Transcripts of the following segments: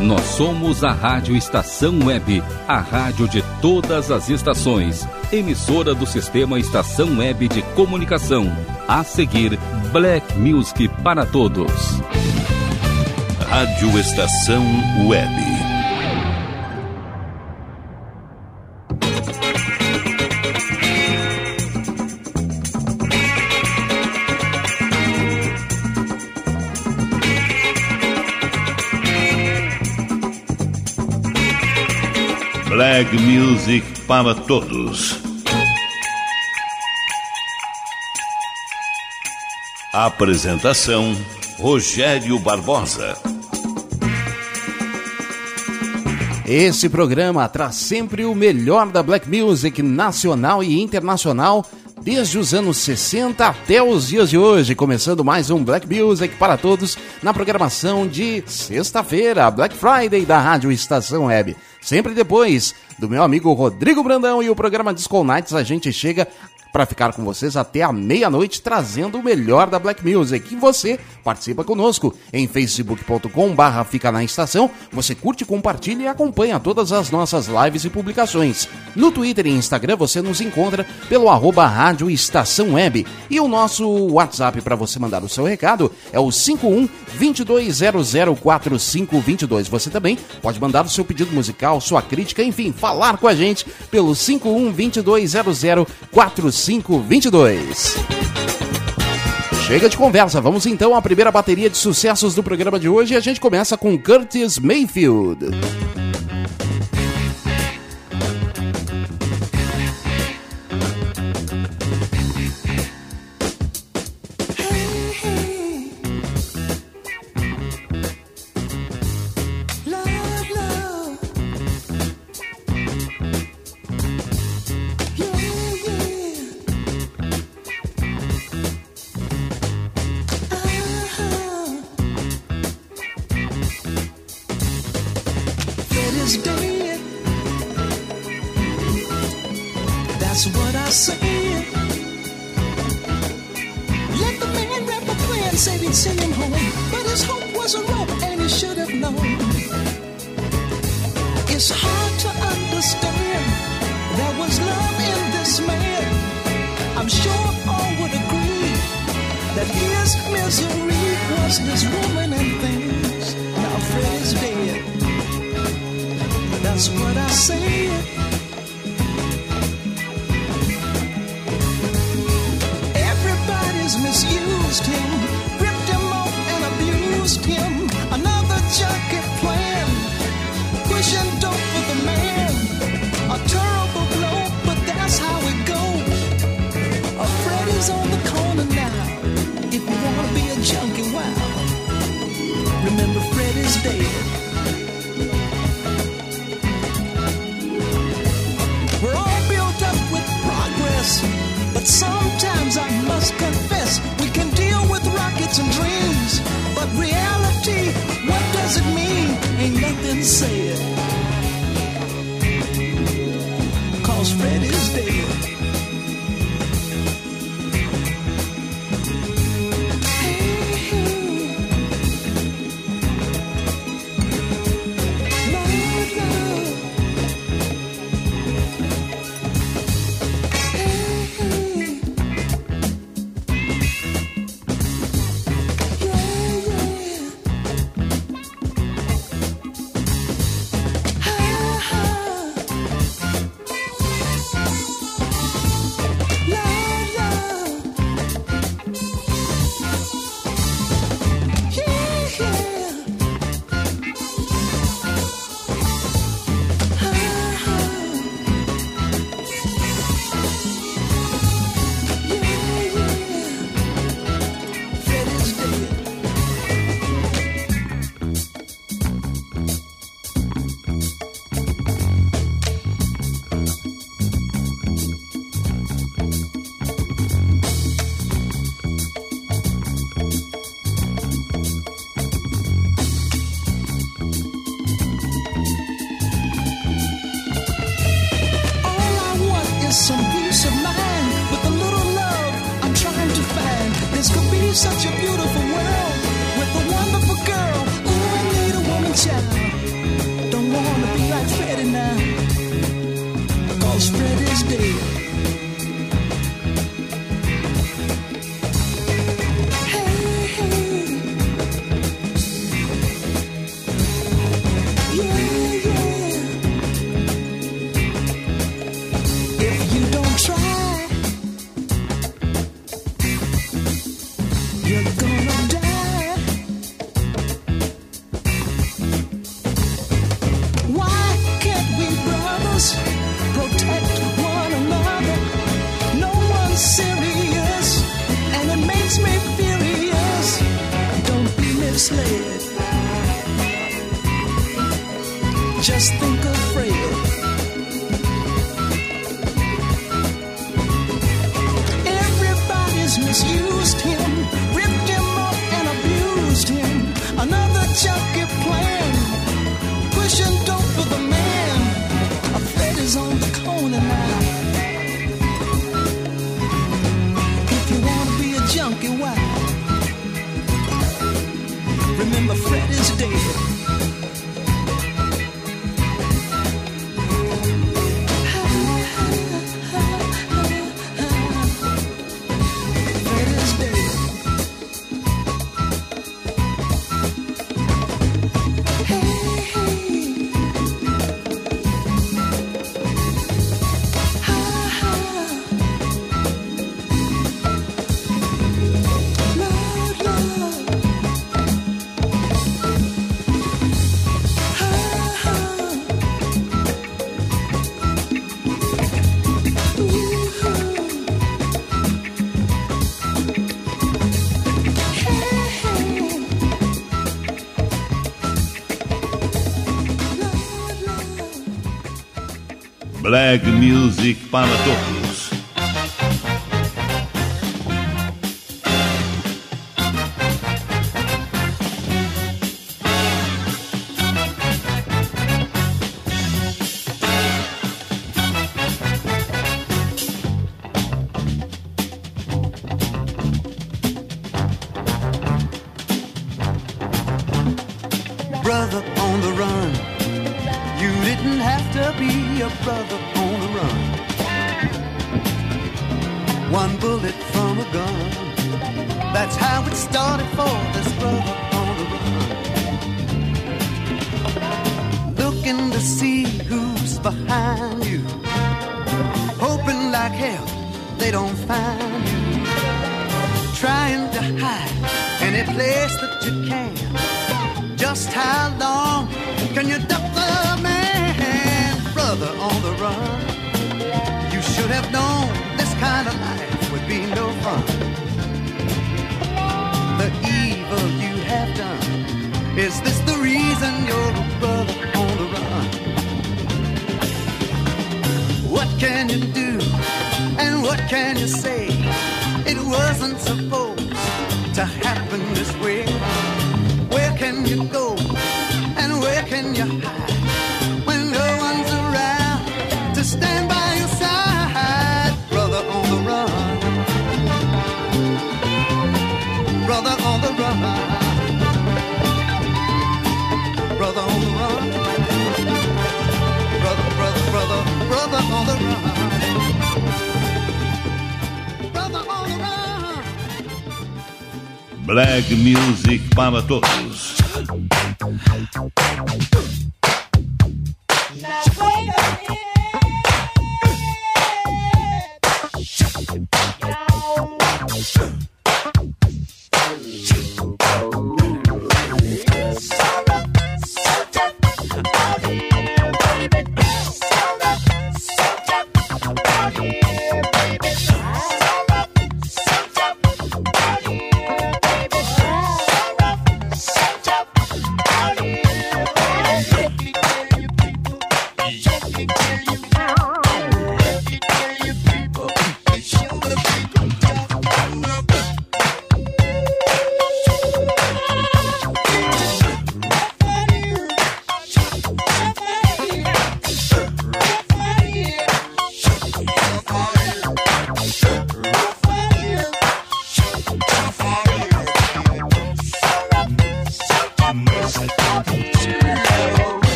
Nós somos a Rádio Estação Web, a rádio de todas as estações. Emissora do Sistema Estação Web de Comunicação. A seguir, Black Music para todos. Rádio Estação Web. Black Music para todos. Apresentação Rogério Barbosa. Esse programa traz sempre o melhor da Black Music nacional e internacional, desde os anos 60 até os dias de hoje, começando mais um Black Music para todos na programação de sexta-feira, Black Friday da Rádio Estação Web. Sempre depois do meu amigo Rodrigo Brandão e o programa Disco Nights, a gente chega para ficar com vocês até a meia-noite, trazendo o melhor da Black Music. E você participa conosco em facebook.com barra Fica na Estação. Você curte, compartilha e acompanha todas as nossas lives e publicações. No Twitter e Instagram você nos encontra pelo arroba Rádio Estação Web. E o nosso WhatsApp para você mandar o seu recado é o 51 22004522. Você também pode mandar o seu pedido musical, sua crítica, enfim, falar com a gente pelo 51 22004522. 3522. Chega de conversa, vamos então à primeira bateria de sucessos do programa de hoje e a gente começa com Curtis Mayfield. Black Music para todos. Brother on the run, you didn't have to be a brother run. One bullet from a gun, that's how it started for this brother on the run. Looking to see who's behind you, hoping like hell they don't find you. Trying to hide any place that you can. Just how long can you duck the man, brother on the run? Should have known this kind of life would be no fun. The evil you have done, is this the reason you're a brother on the run? What can you do and what can you say? It wasn't supposed to happen this way. Where can you go Black Music para todos.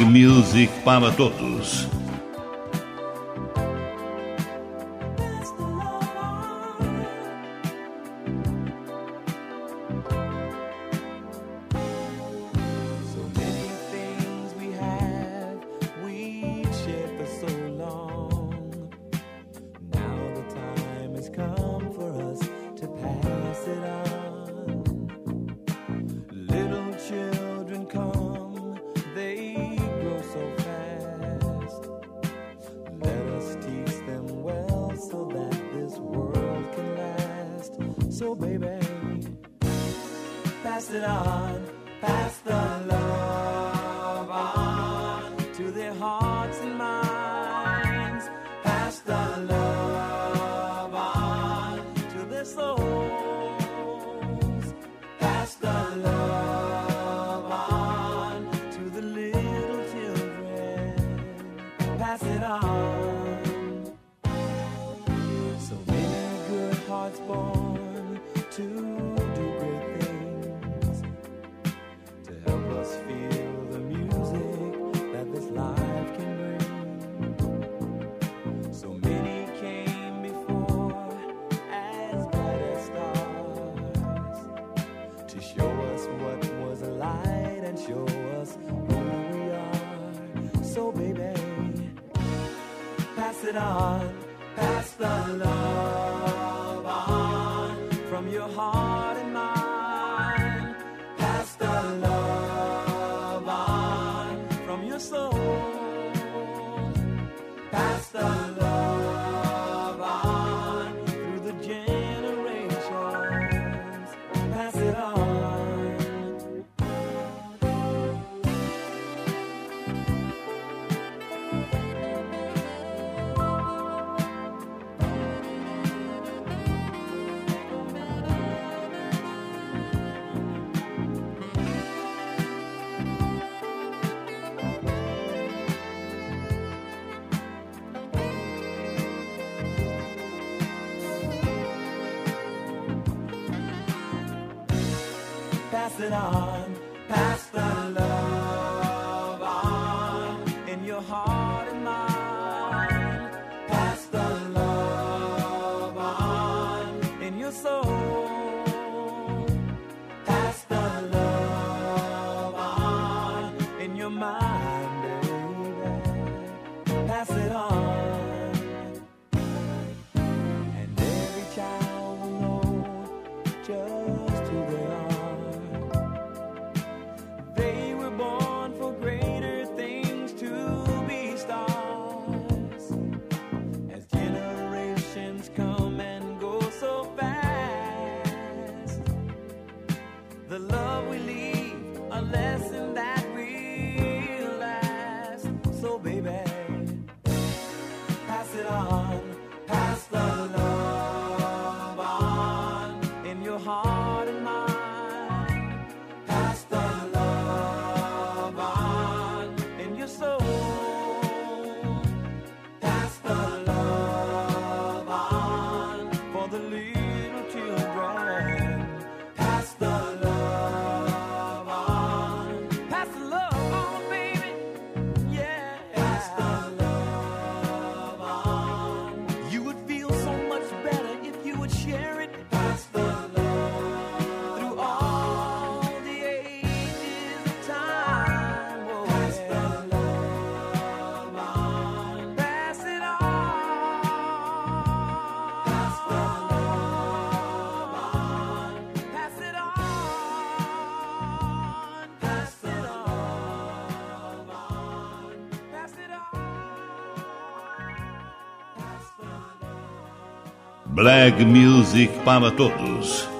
Music para todos. show us what was a light and show us who we are. So, baby, pass it on, pass the love on from your heart. than I. Black Music para todos.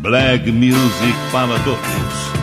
Black Music para todos.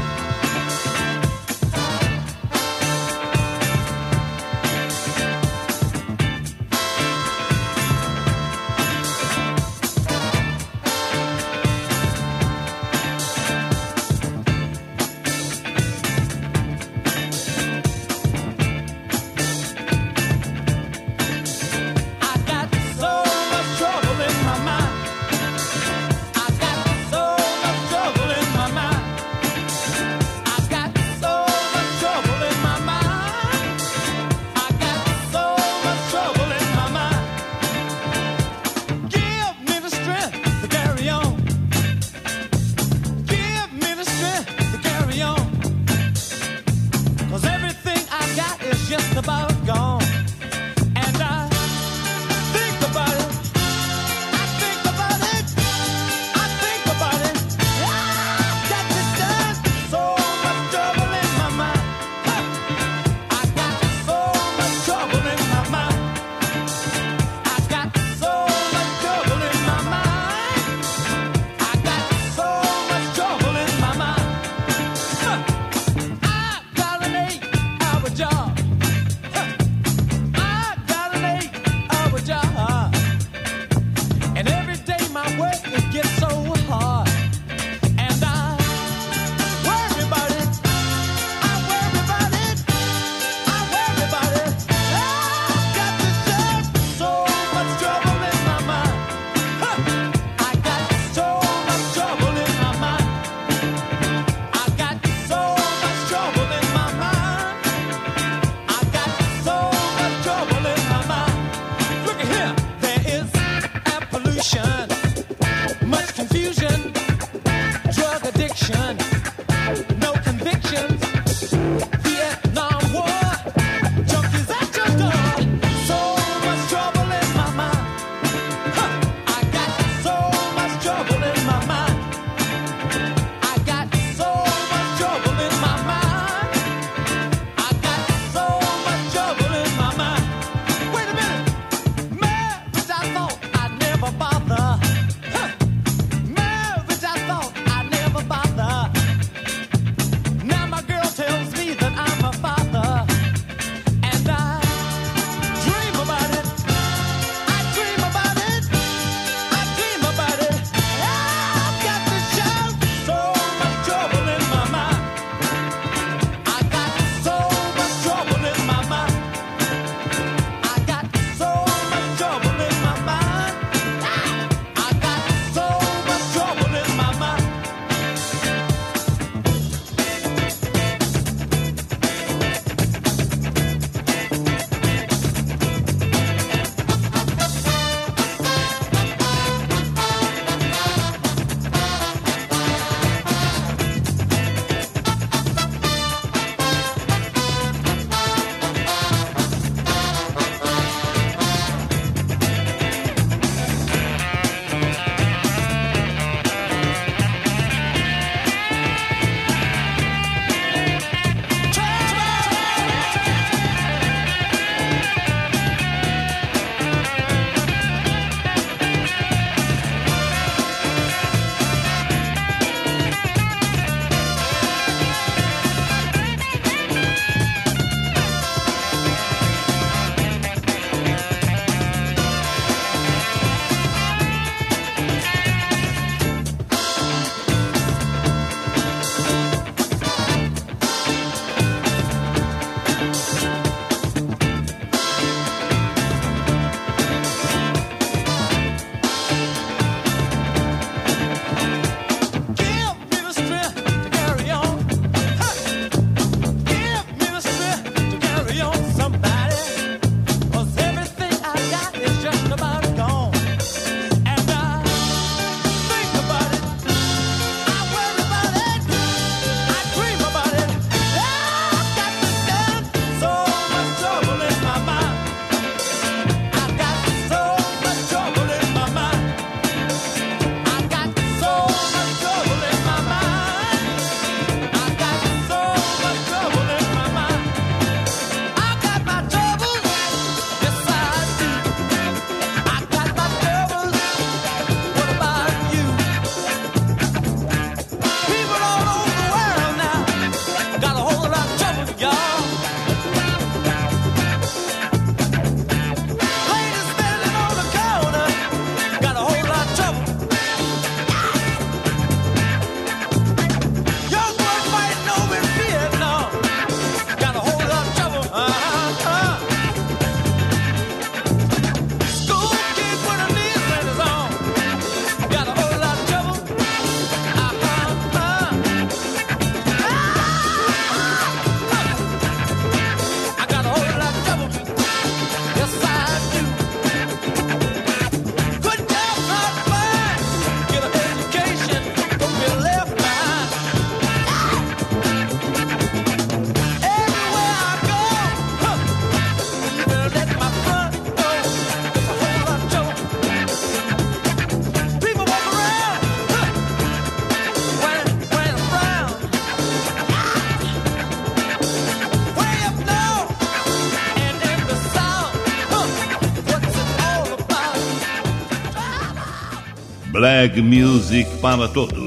Black Music para todos.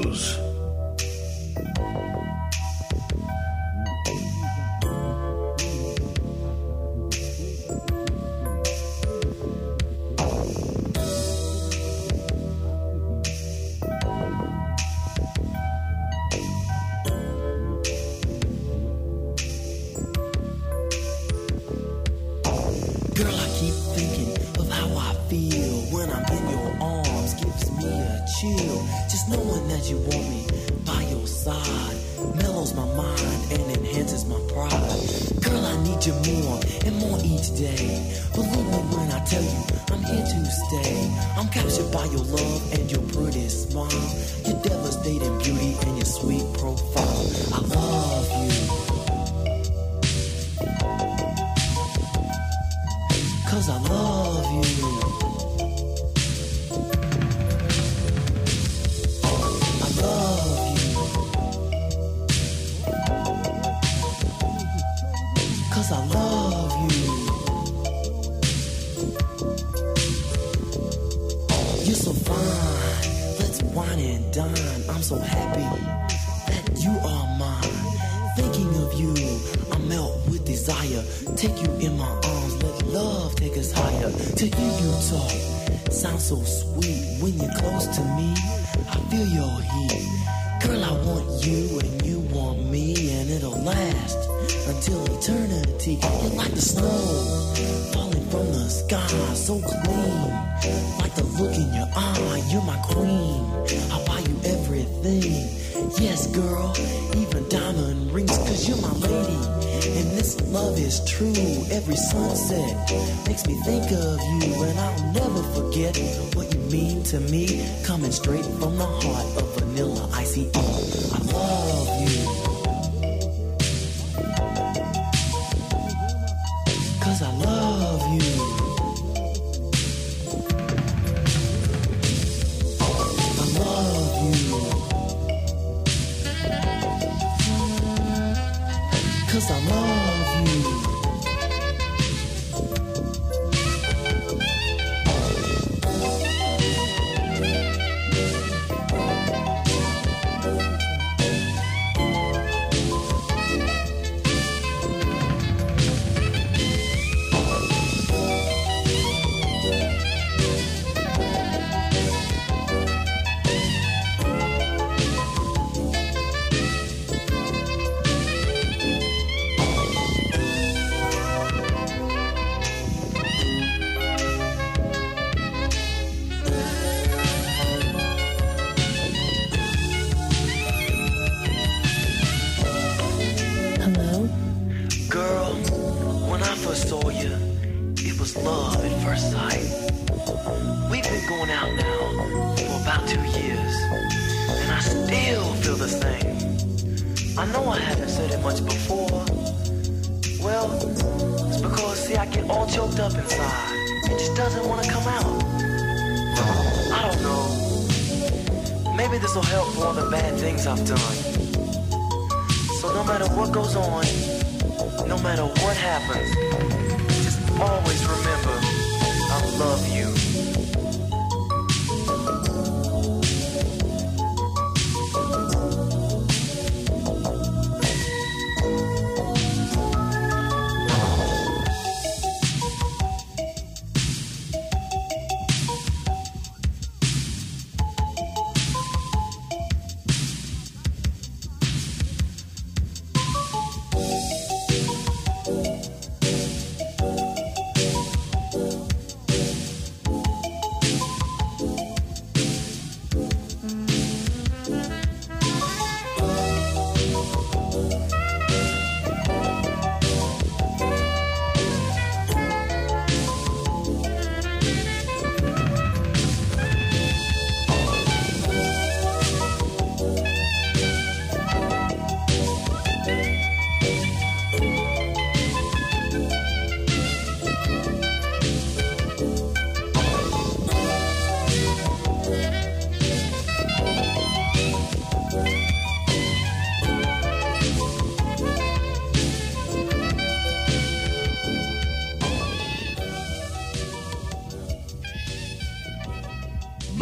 Take you in my arms, let love take us higher. To hear you talk, sounds so sweet. When you're close to me, I feel your heat. Girl, I want you and you want me, and it'll last until eternity. You're like the snow falling from the sky, so clean. Like the look in your eye, you're my queen. I'll buy you everything. Yes, girl, even diamond rings, cause you're my lady. This love is true. Every sunset makes me think of you, and I'll never forget what you mean to me. Coming straight from the heart of vanilla icy. I love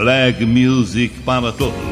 Black Music para todos.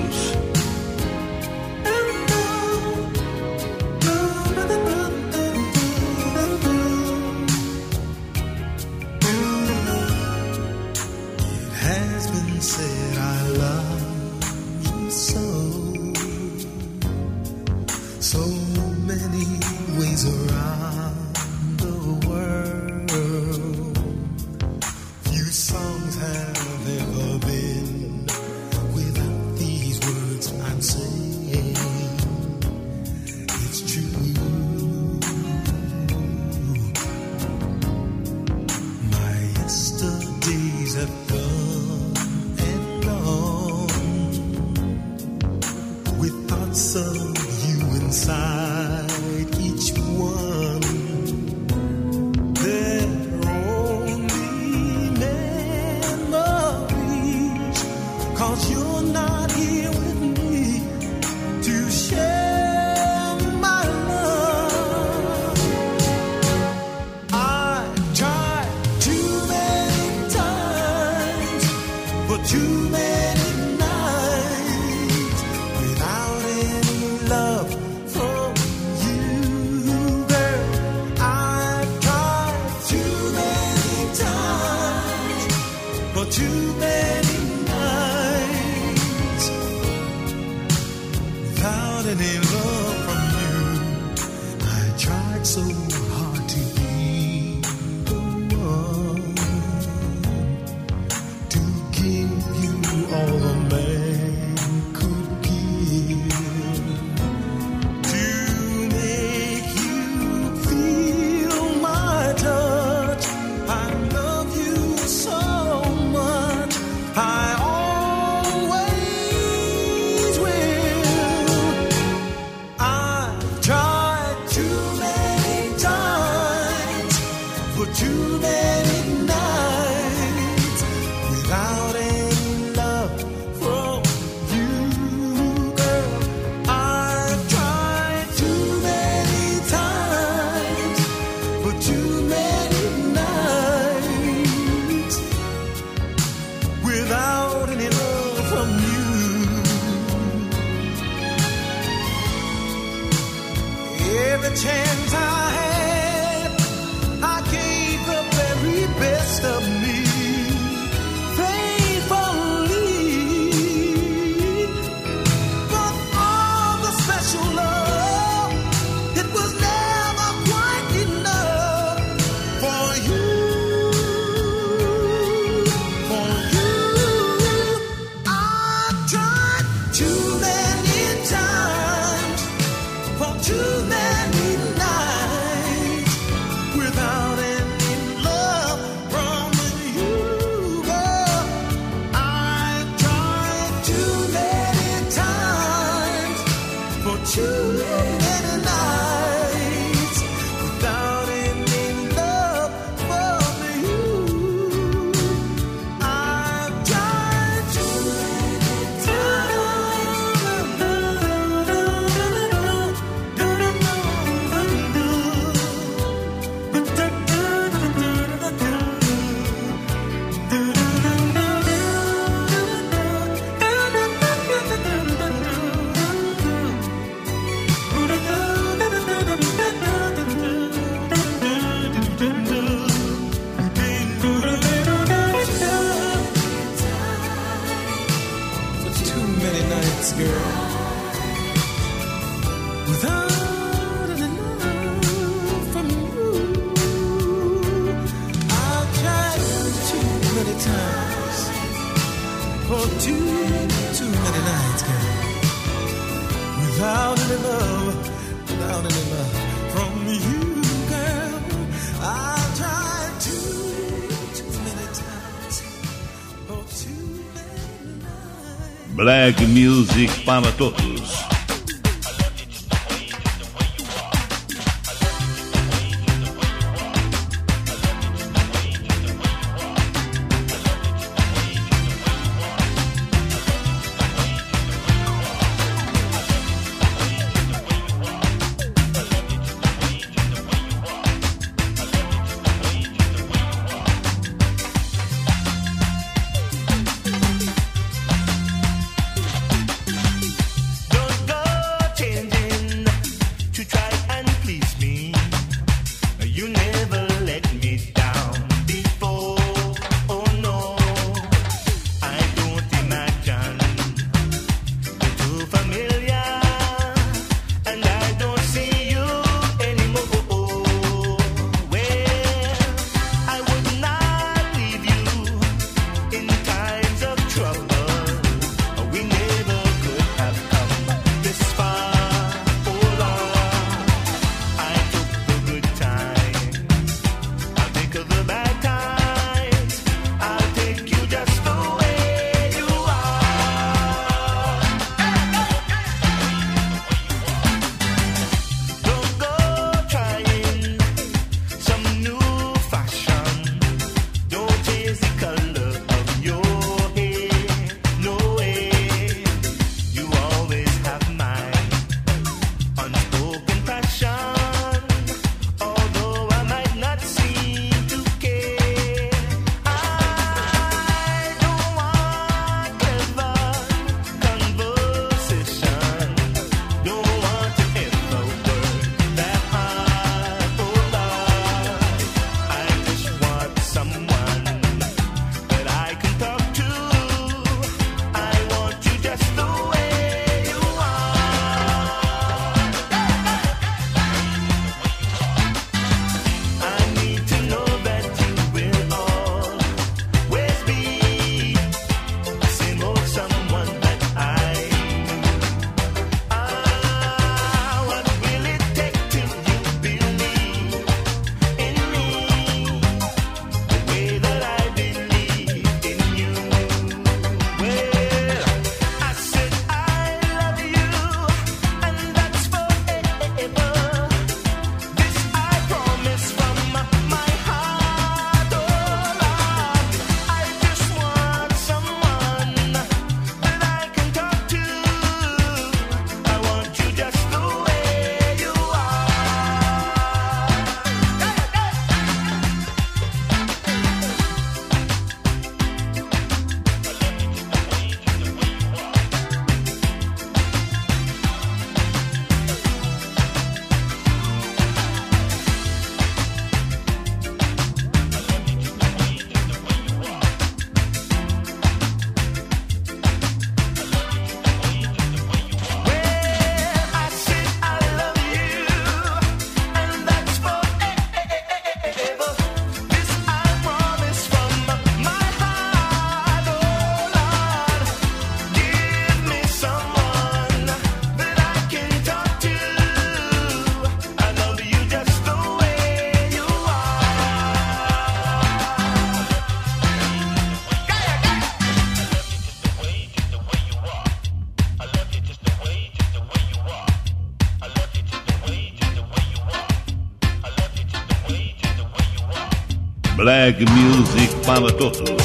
Music para todos. Music para todos.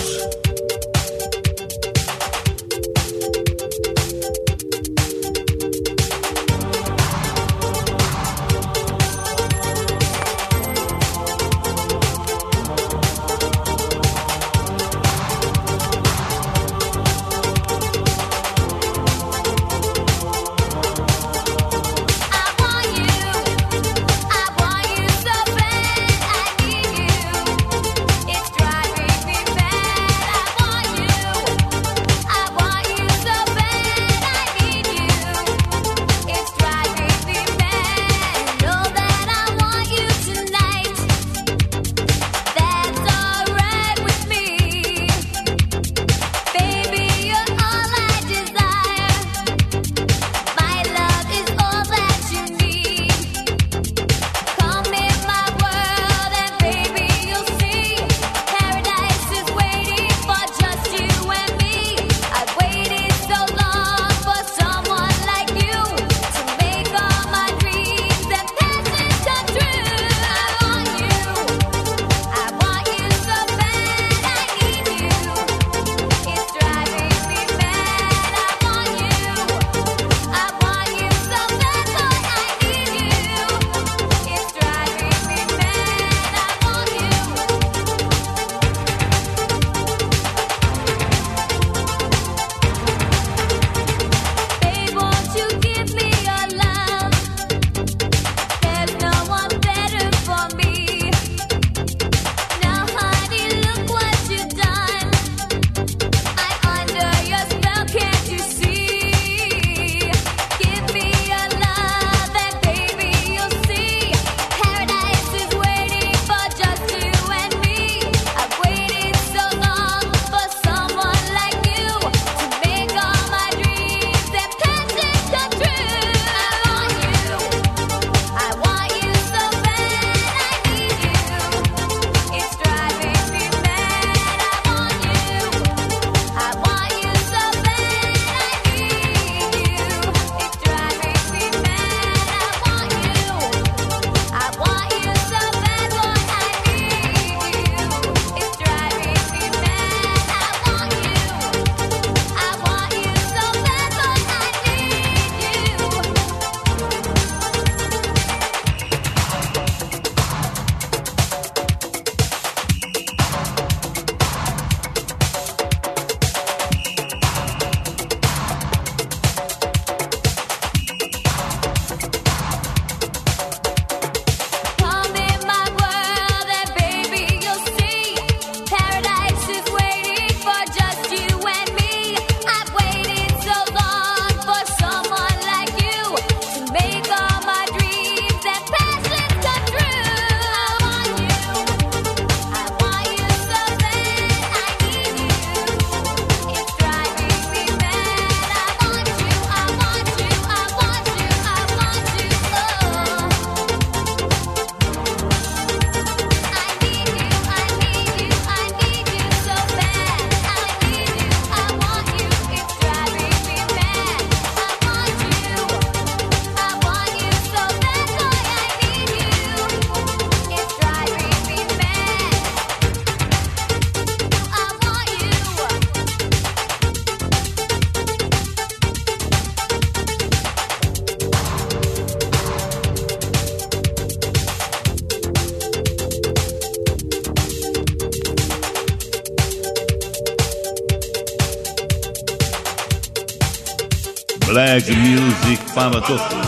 Music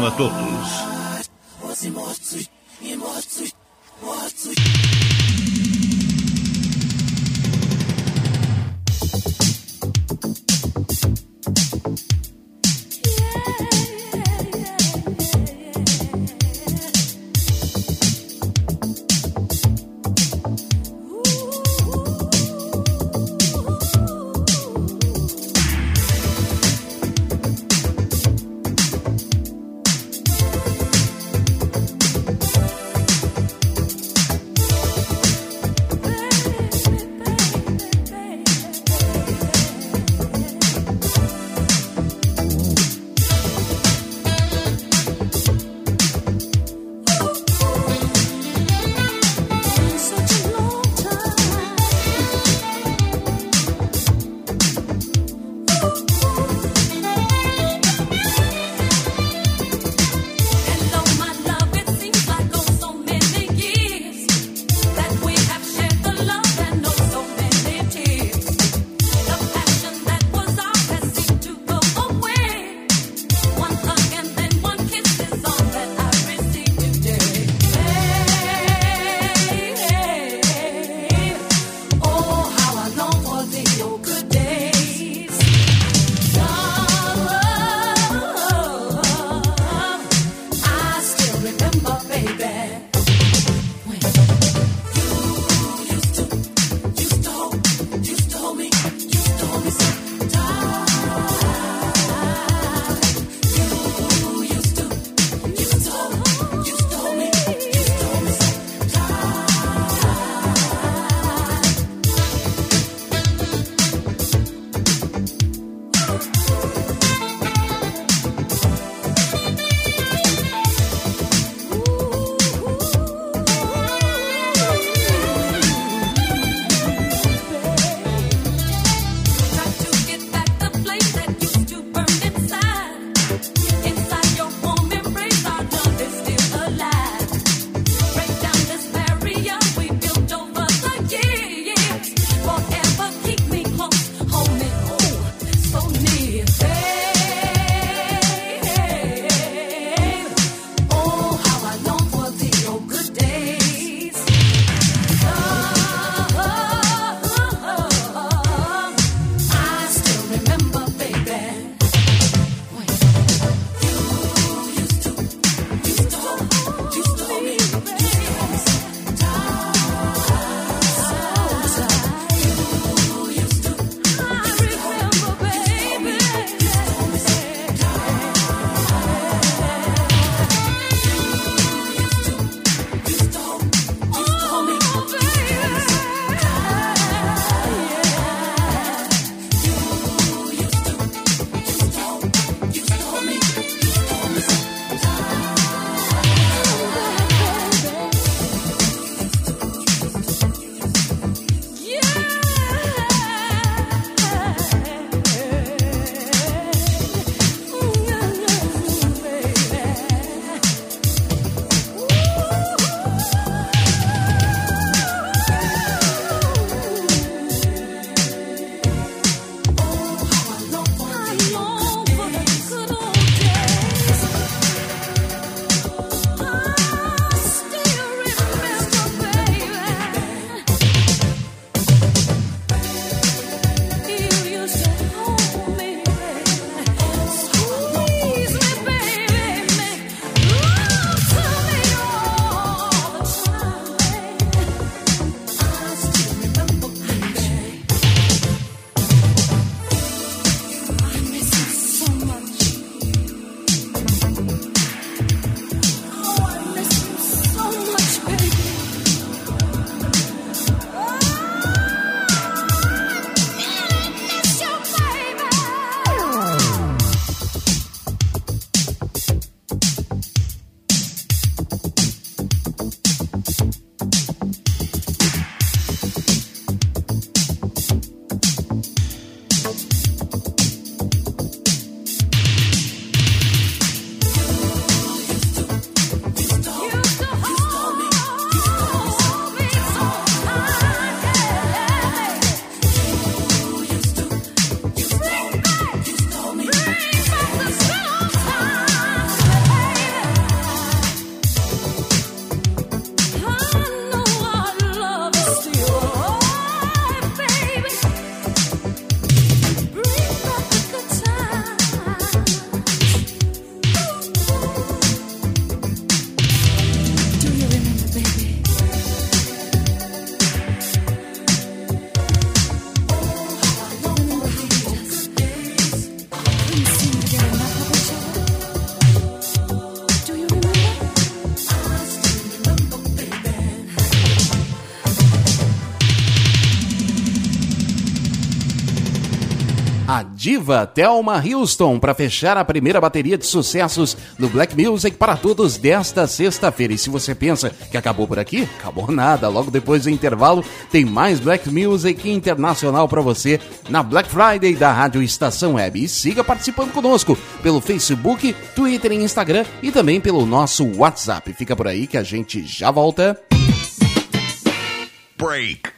Music diva Thelma Houston para fechar a primeira bateria de sucessos do Black Music para todos desta sexta-feira. E se você pensa que acabou por aqui, acabou nada. Logo depois do intervalo tem mais Black Music internacional para você na Black Friday da Rádio Estação Web. E siga participando conosco pelo Facebook, Twitter e Instagram e também pelo nosso WhatsApp. Fica por aí que a gente já volta. Break.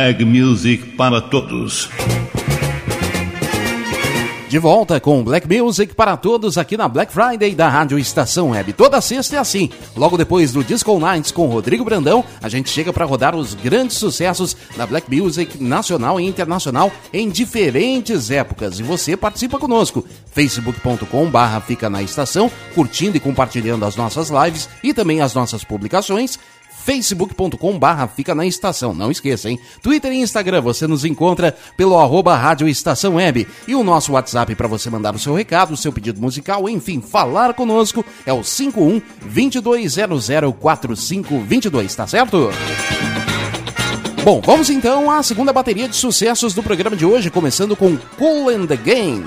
Black Music para todos. De volta com Black Music para todos aqui na Black Friday da Rádio Estação Web. Toda sexta é assim. Logo depois do Disco Nights com Rodrigo Brandão, a gente chega para rodar os grandes sucessos da Black Music nacional e internacional em diferentes épocas. E você participa conosco. facebook.com barra fica na estação, curtindo e compartilhando as nossas lives e também as nossas publicações facebook.com barra fica na estação. Não esqueça, hein? Twitter e Instagram você nos encontra pelo arroba Rádio Estação Web. E o nosso WhatsApp para você mandar o seu recado, o seu pedido musical, enfim, falar conosco é o 51 22004522, tá certo? Bom, vamos então à segunda bateria de sucessos do programa de hoje, começando com Cool and the Gang.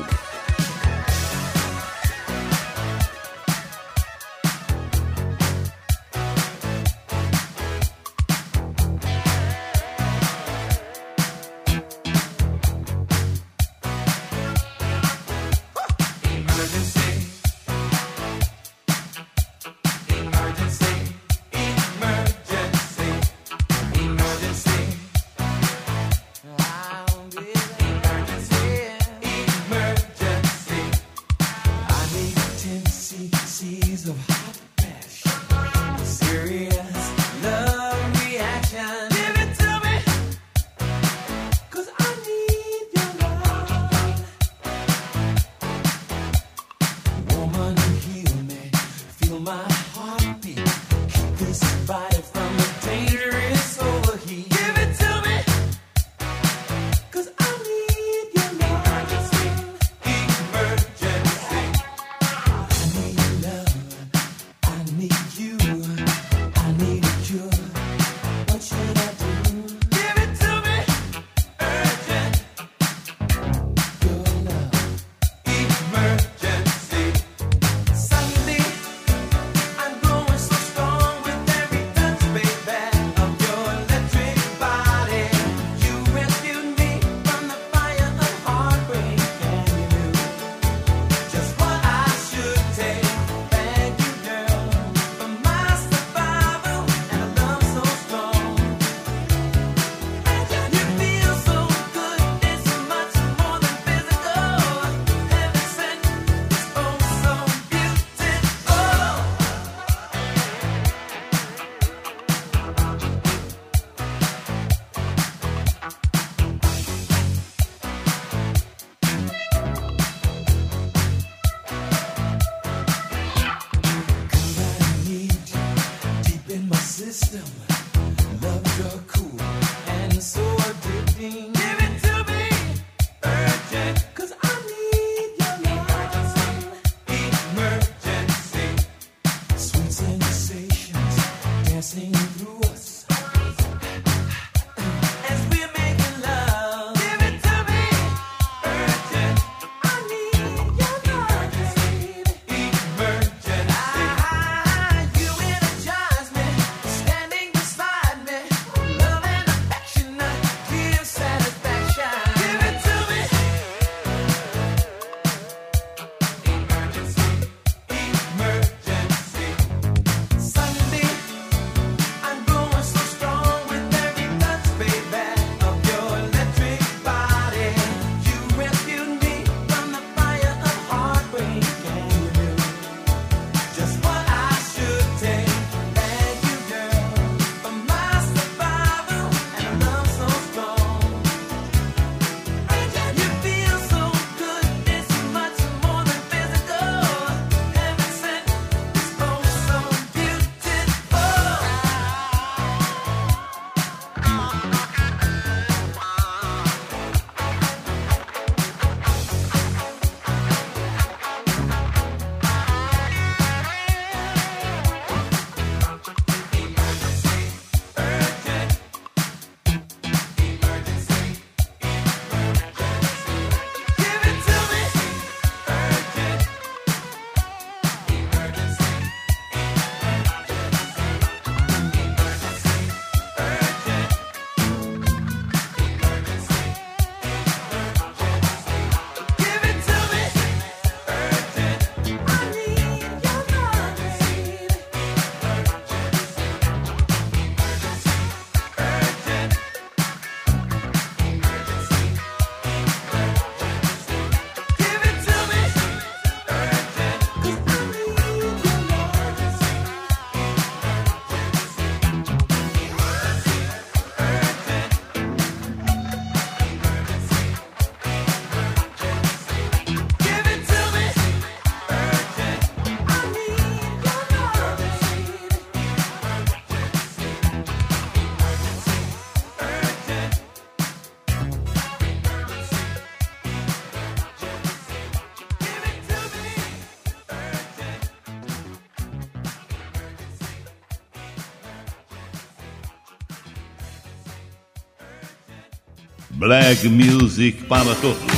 Black Music para todos.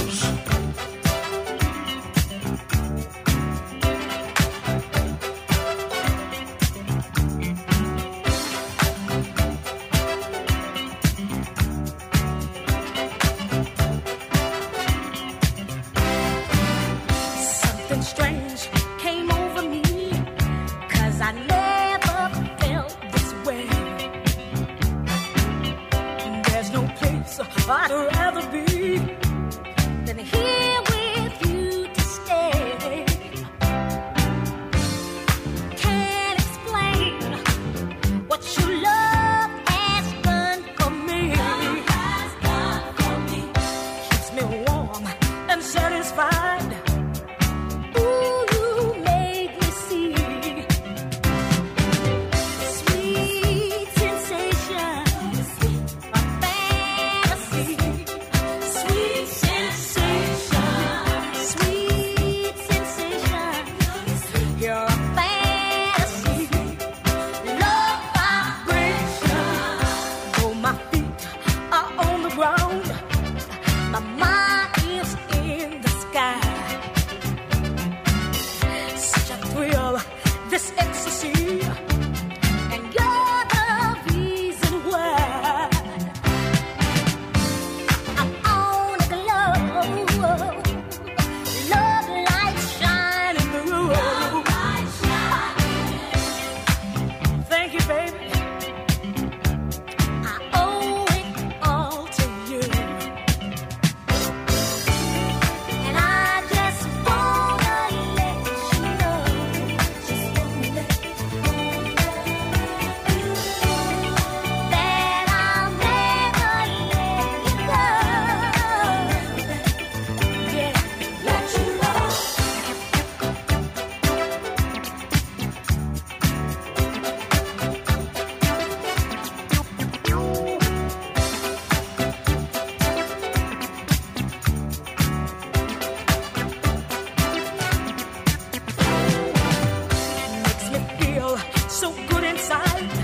so good inside.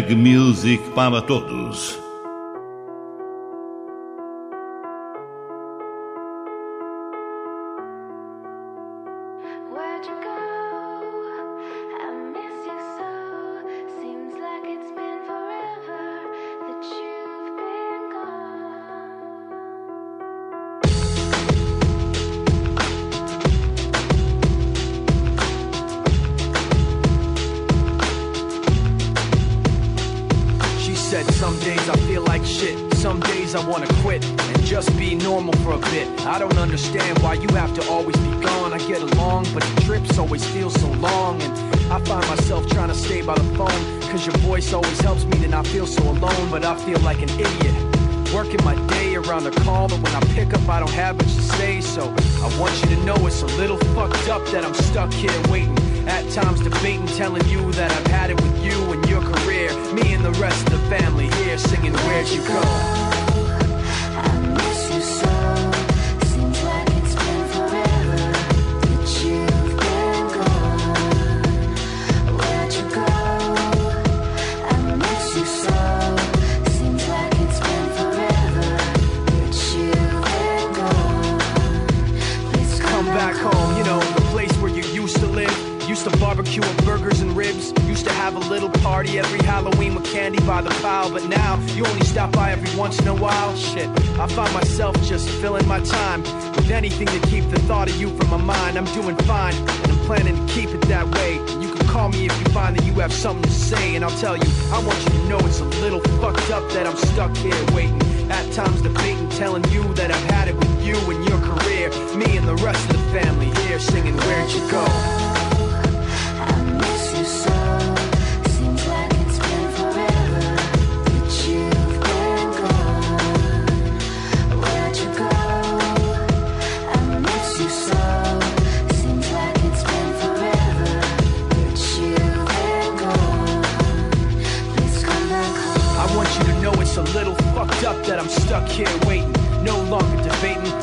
Music para todos. that I'm stuck here waiting. At times debating, telling you that I've had it with you and your career. Me and the rest of the family here singing, Where'd you go?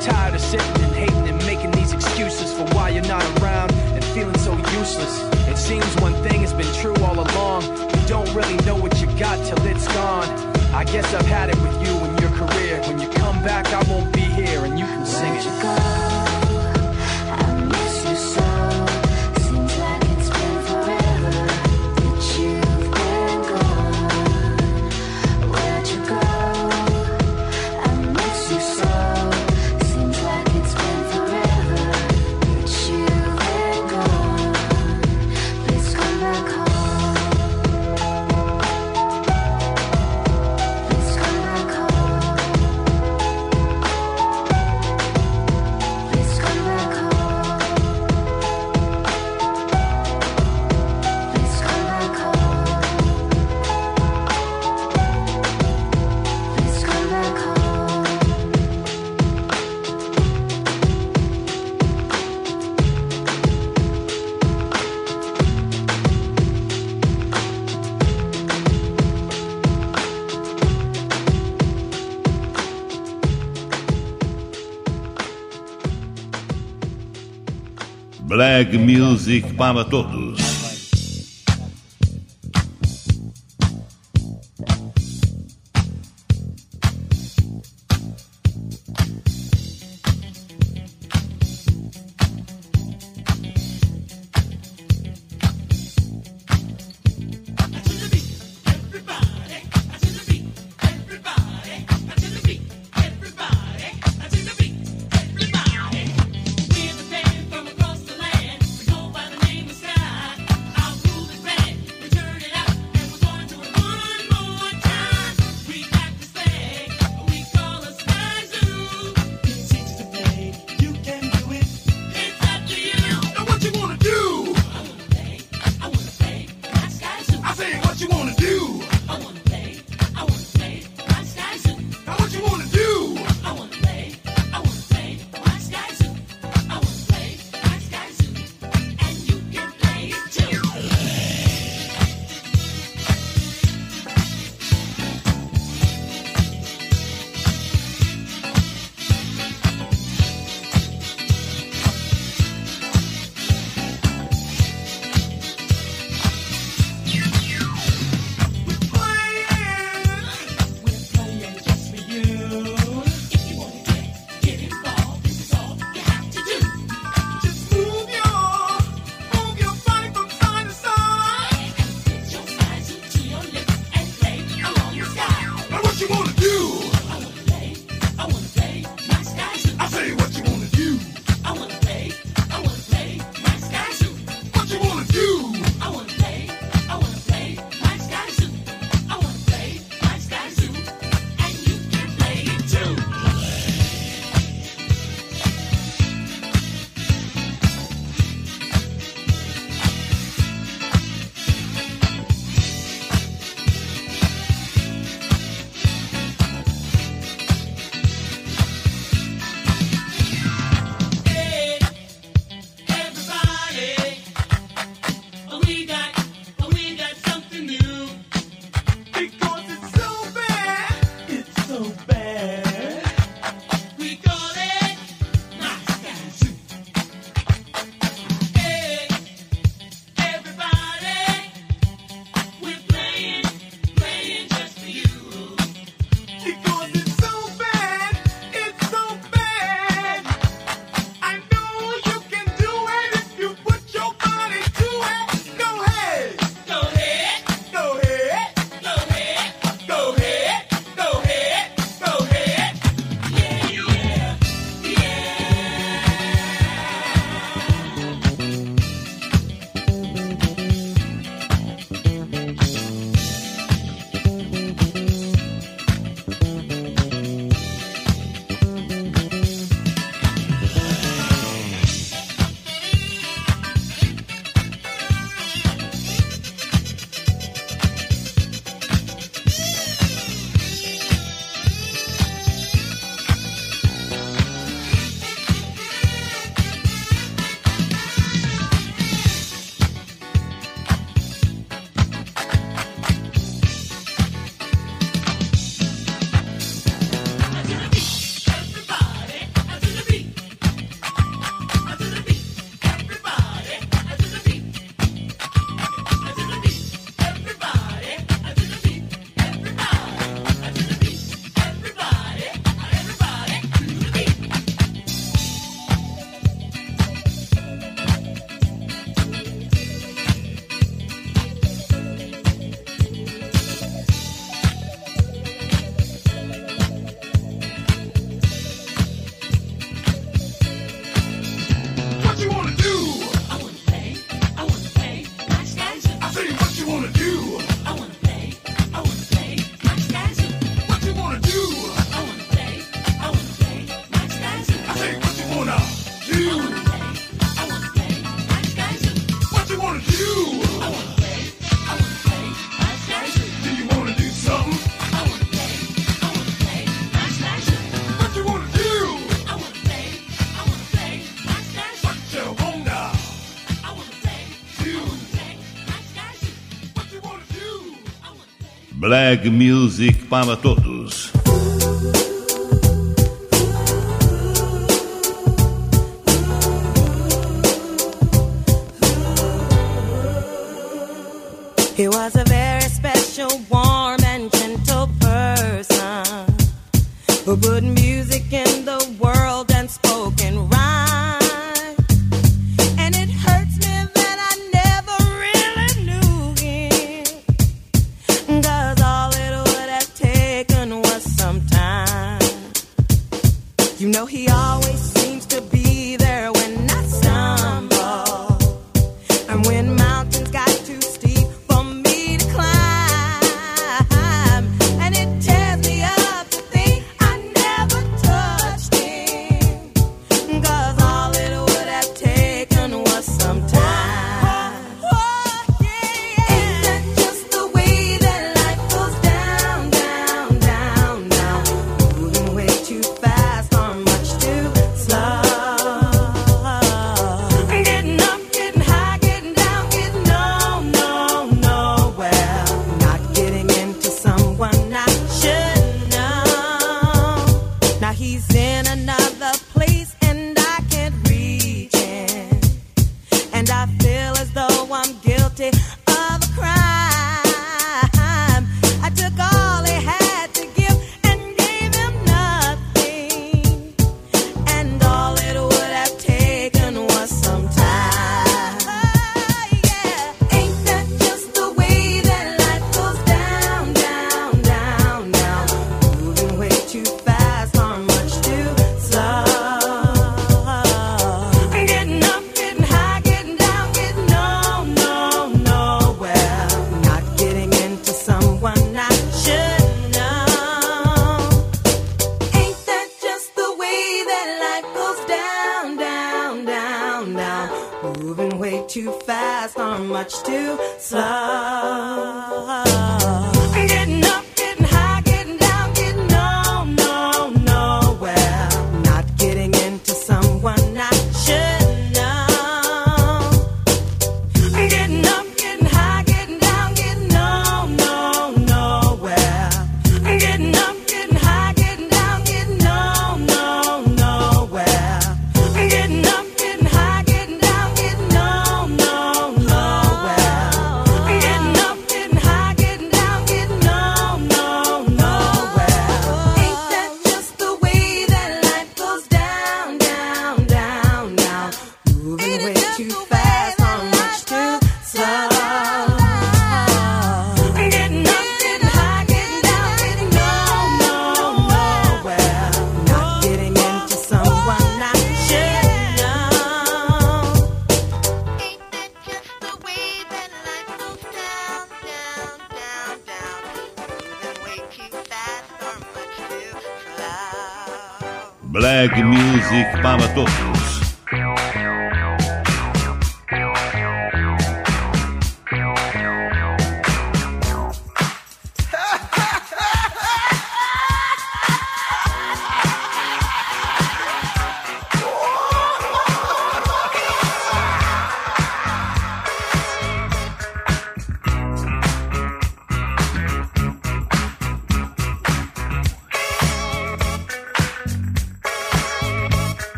Tired of sitting and hating and making these excuses for why you're not around and feeling so useless. It seems one thing has been true all along. You don't really know what you got till it's gone. I guess I've had it with you and your career. When you come back, I won't be here and you can Where'd sing it. You go? Music para todos. Black Music para todos.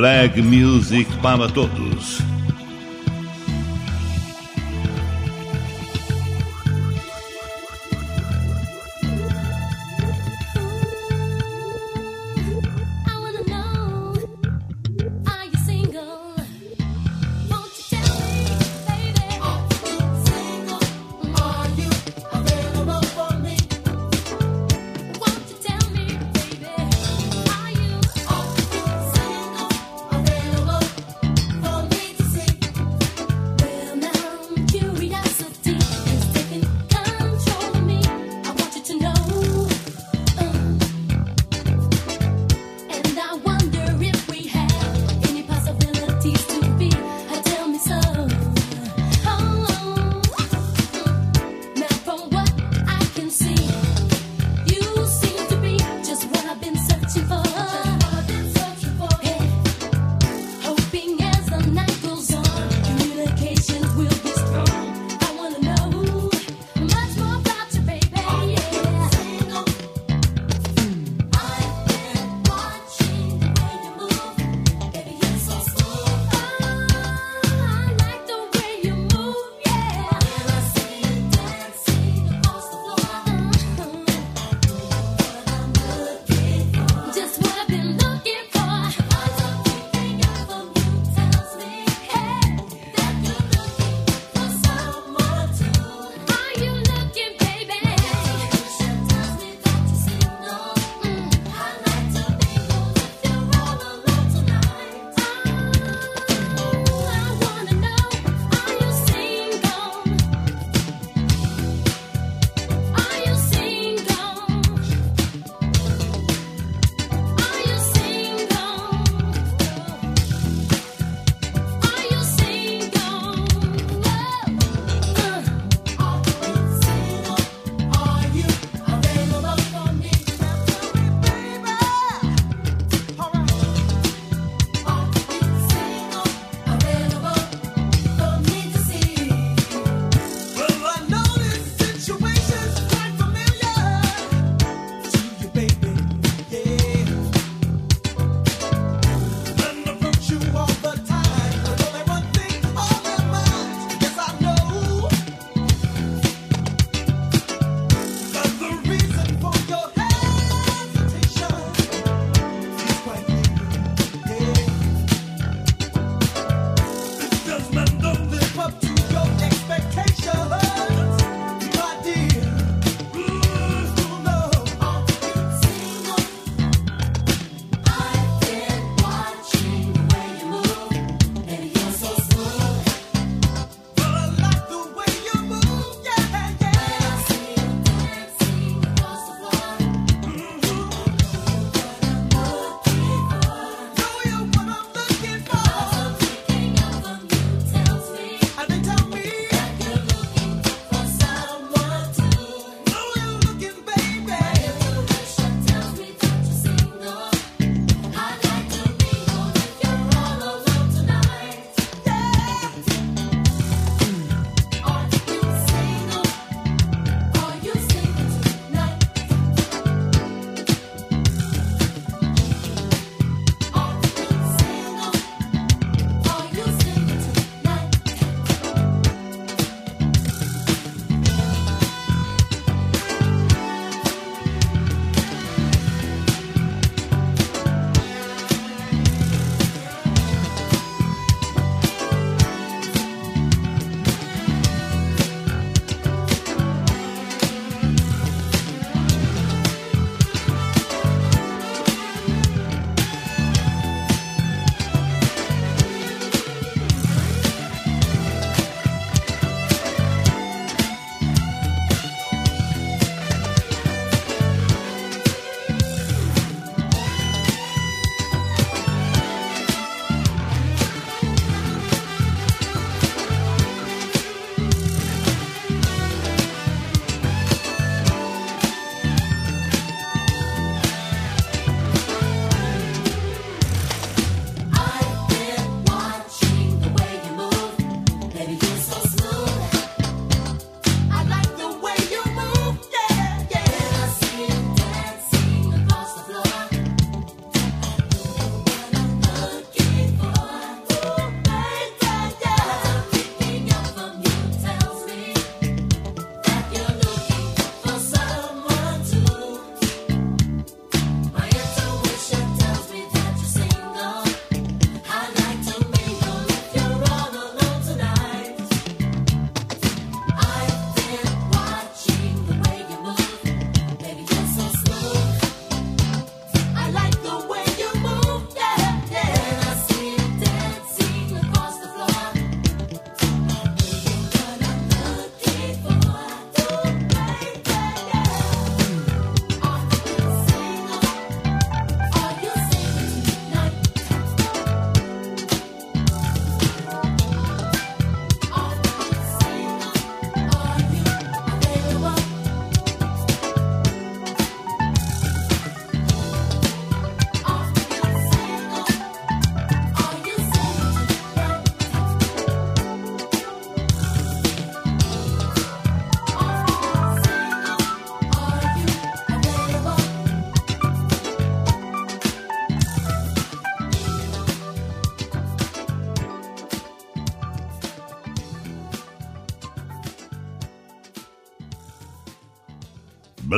Black Music para todos.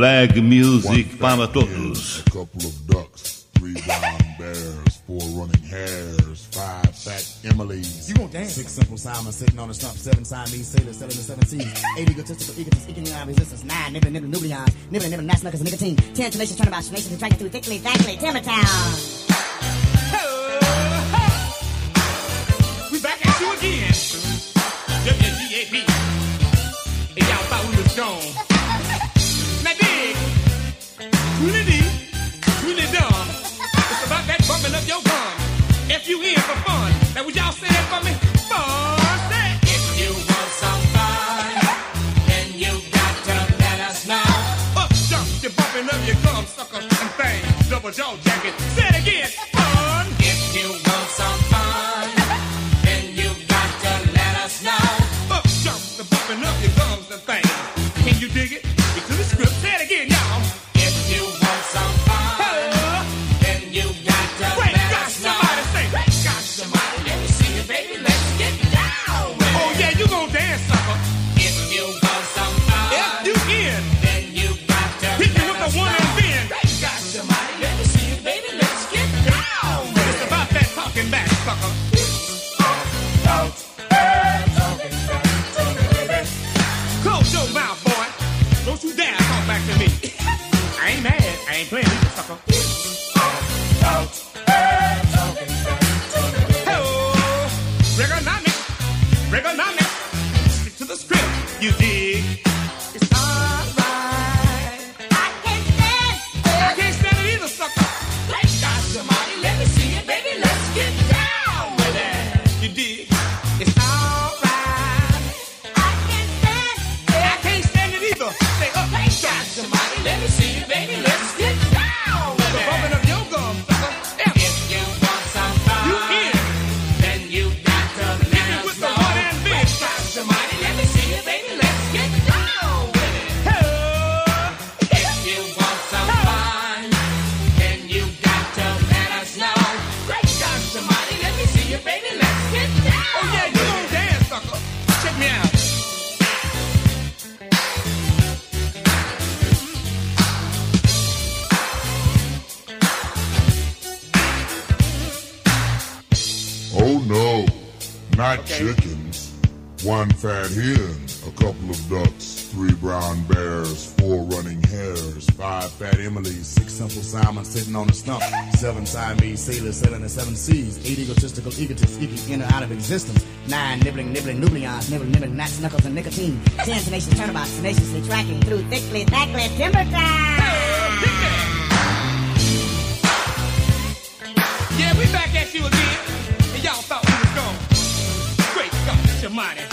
Flag music para todos. four running hairs, five fat Emily's. You gon' dance. Six simple Simon sitting on the stump, seven Siamese sailors, seven and seven seas. Eight egotistical egotists, eking your resistance. Nine nibbling, nibbling, nucleons. Nibbling, nibbling, nice knuckles, nicotine. Ten tenacious, turnabout, tenacious, attracted to thickly, thickly, timber town. Seven Siamese sailors sailing the seven seas. Eight egotistical egotists eking in and out of existence. Nine nibbling, nibbling, nucleons, nibbling, nibbling, gnats, knuckles, and nicotine. Ten tenacious turnabouts, tenaciously tracking through thickly, thickly timber time. Yeah, we back at you again, and y'all thought we was gone. Great God, your money.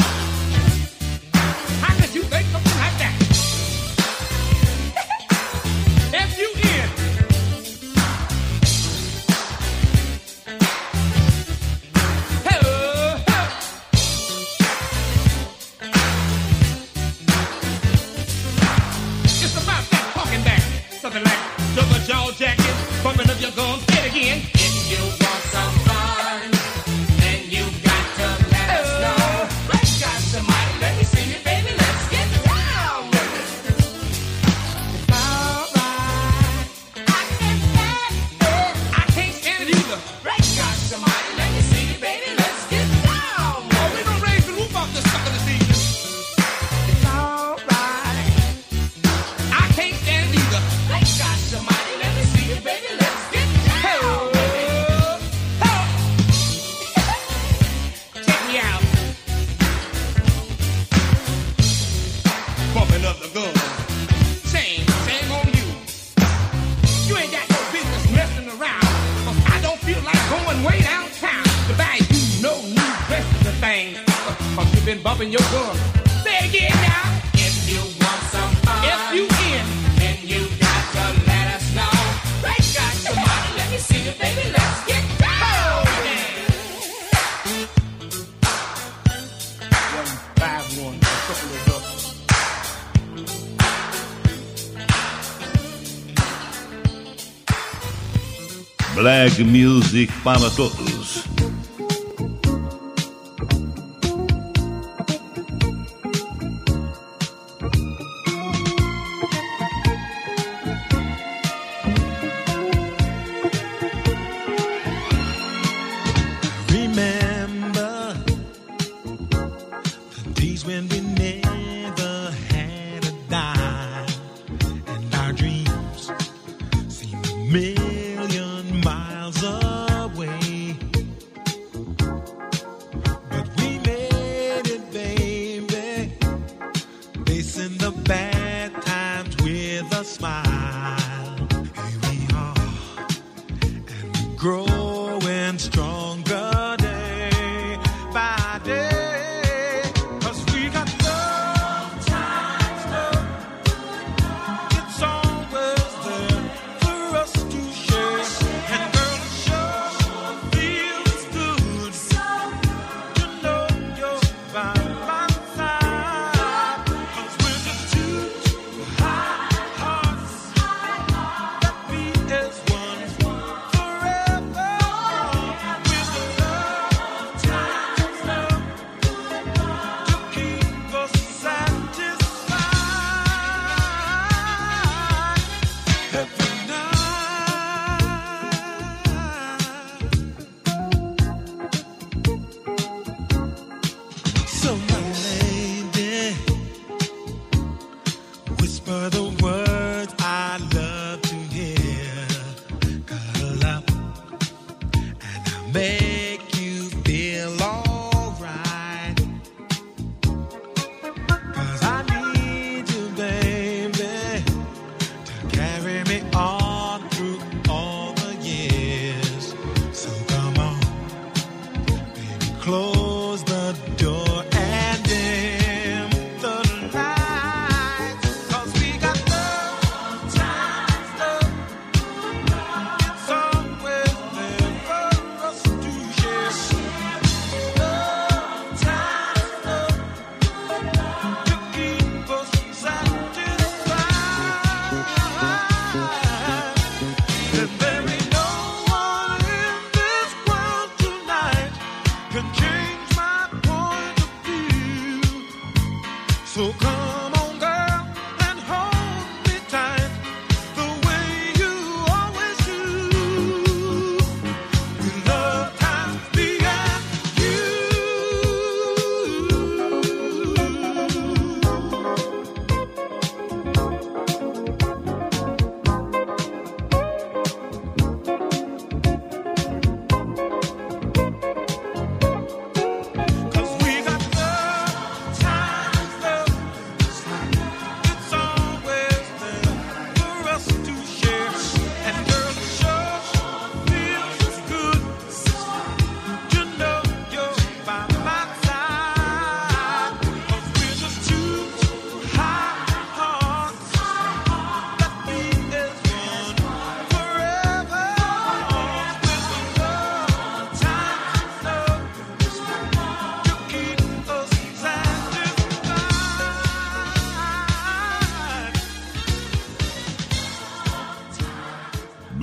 Ag Music para todos.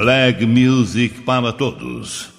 Black Music para todos.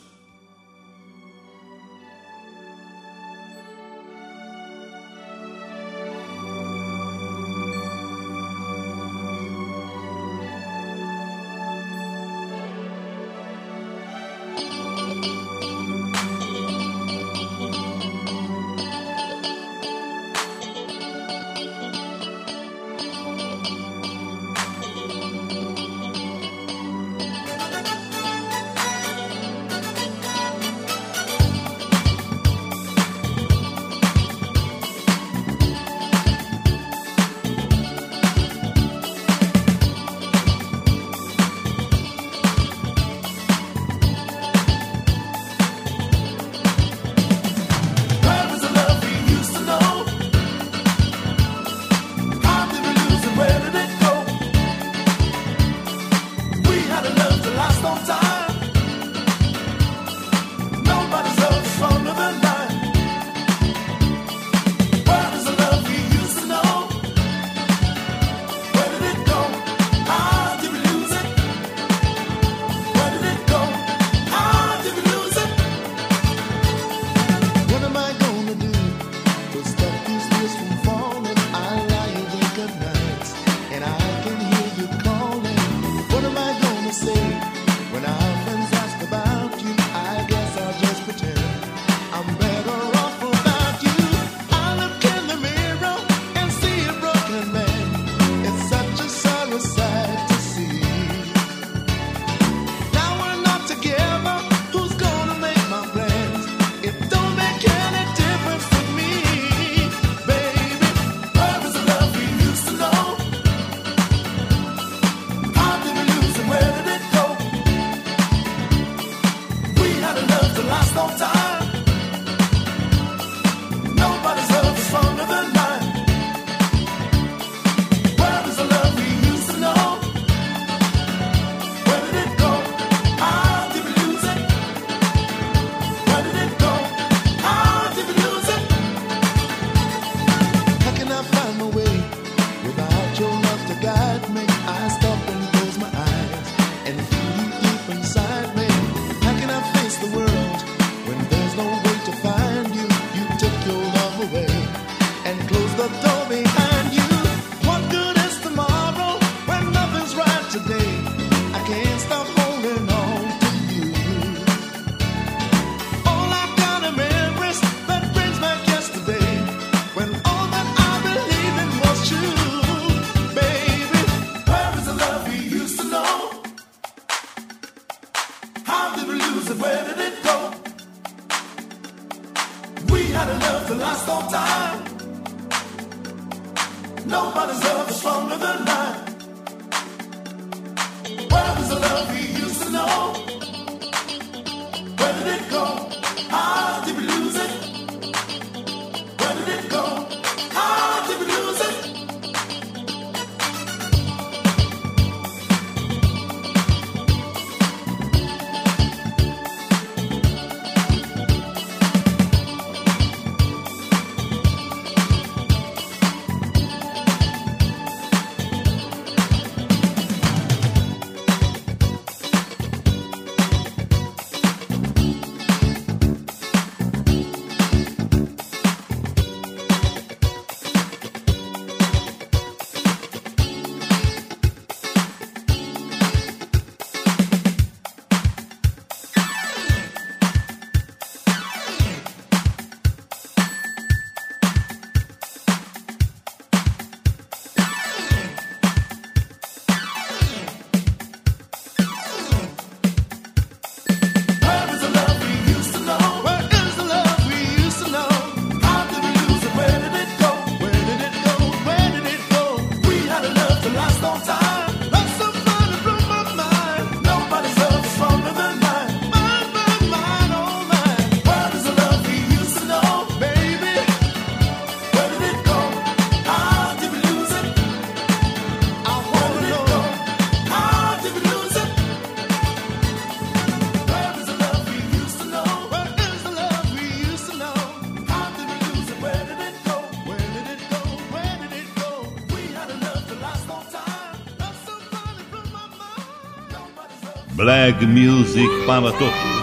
Black Music para todos.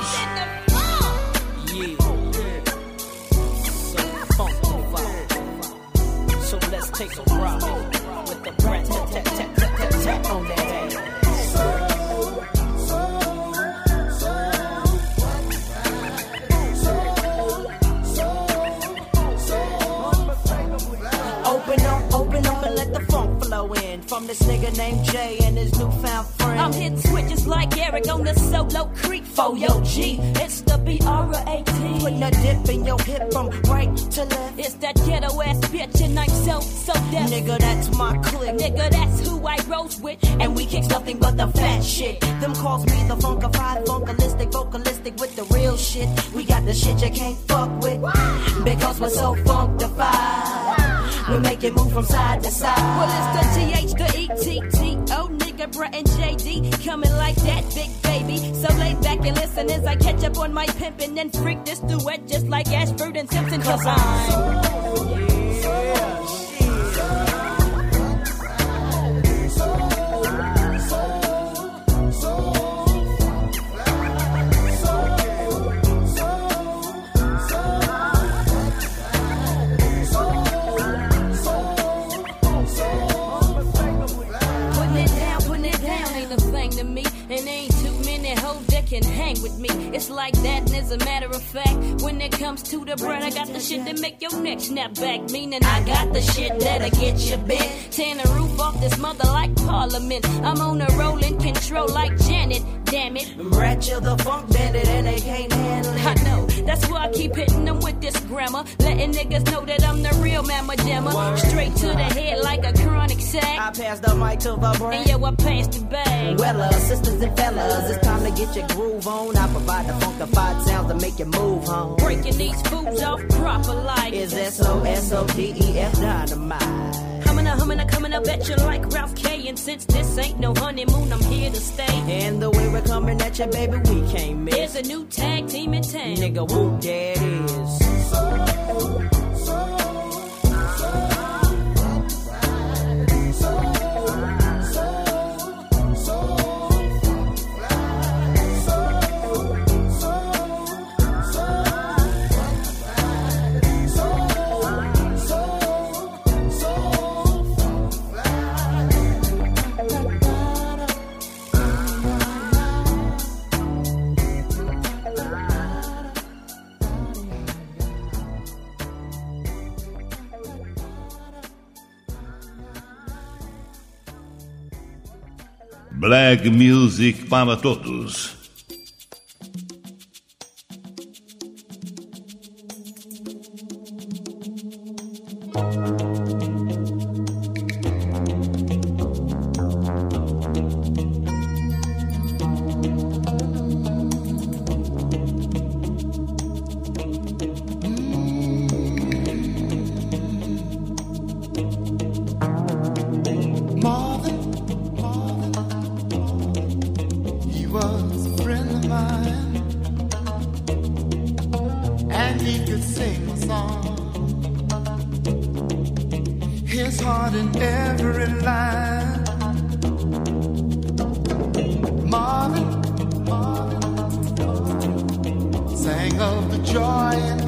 Music para todos. of the joy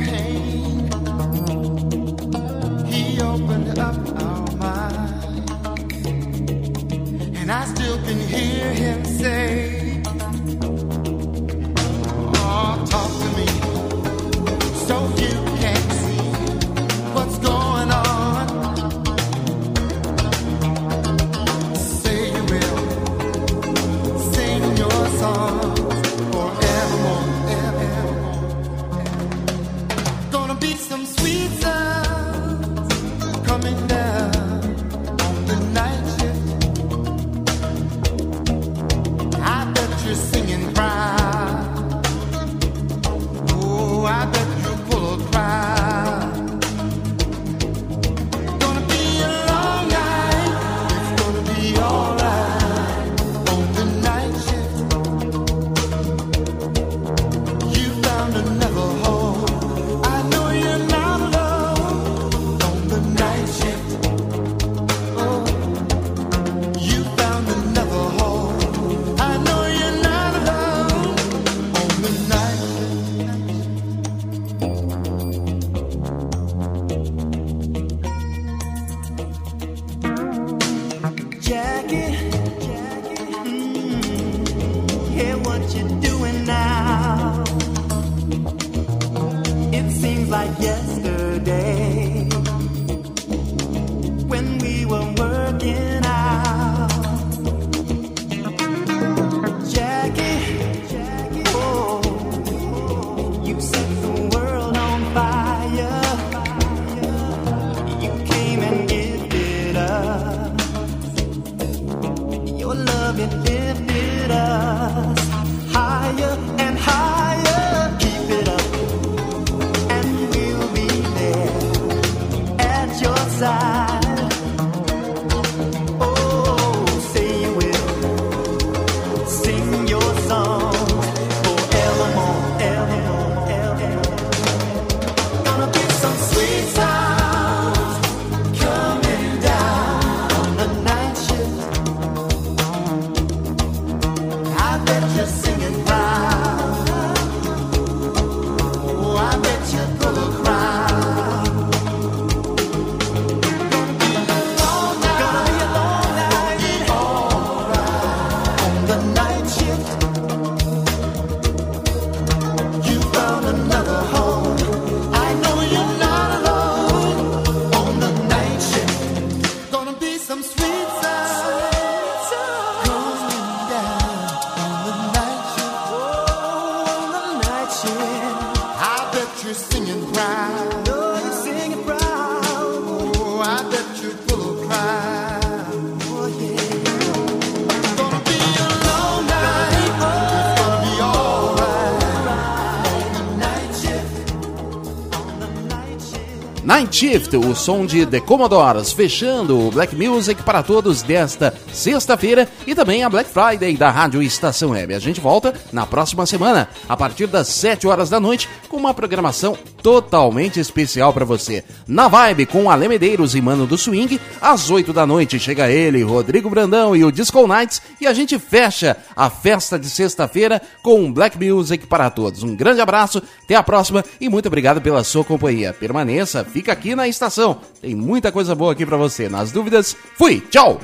shift. O som de The Commodores, fechando o Black Music para todos desta sexta-feira e também a Black Friday da Rádio Estação Web. A gente volta na próxima semana, a partir das 7 horas da noite, com uma programação totalmente especial para você. Na vibe com Ale Medeiros e Mano do Swing, às 8 da noite chega ele, Rodrigo Brandão e o Disco Nights e a gente fecha a festa de sexta-feira com Black Music para todos. Um grande abraço, até a próxima e muito obrigado pela sua companhia. Permaneça, fica aqui na estação. Tem muita coisa boa aqui para você. Nas dúvidas, fui. Tchau.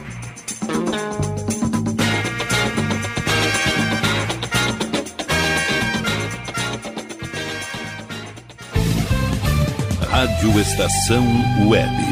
Rádio Estação Web.